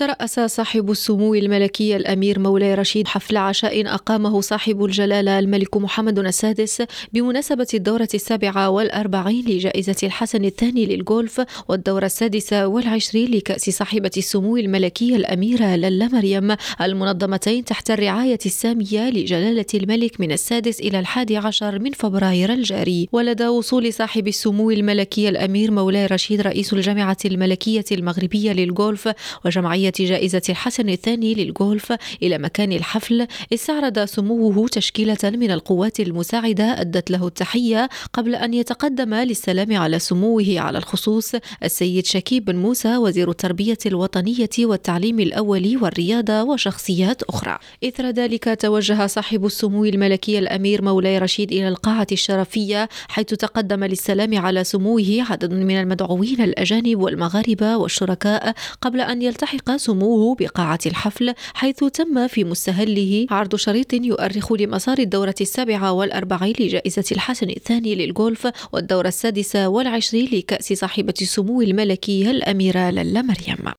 ترأس صاحب السمو الملكي الأمير مولاي رشيد حفل عشاء أقامه صاحب الجلالة الملك محمد السادس بمناسبة الدورة السابعة والأربعين لجائزة الحسن الثاني للغولف والدورة السادسة والعشرين لكأس صاحبة السمو الملكي الأميرة للا مريم المنظمتين تحت الرعاية السامية لجلالة الملك من السادس إلى الحادي عشر من فبراير الجاري. ولدى وصول صاحب السمو الملكي الأمير مولاي رشيد رئيس الجامعة الملكية المغربية للغولف وجمعية جائزة الحسن الثاني للغولف إلى مكان الحفل استعرض سموه تشكيلة من القوات المساعدة أدت له التحية قبل أن يتقدم للسلام على سموه على الخصوص. السيد شكيب بن موسى وزير التربية الوطنية والتعليم الأولي والرياضة وشخصيات أخرى. إثر ذلك توجه صاحب السمو الملكي الأمير مولاي رشيد إلى القاعة الشرفية حيث تقدم للسلام على سموه عدد من المدعوين الأجانب والمغاربة والشركاء قبل أن يلتحق سموه بقاعة الحفل حيث تم في مستهله عرض شريط يؤرخ لمسار الدورة السابعة والأربعين لجائزة الحسن الثاني للغولف والدورة السادسة والعشرين لكأس صاحبة السمو الملكي الأميرة للا مريم.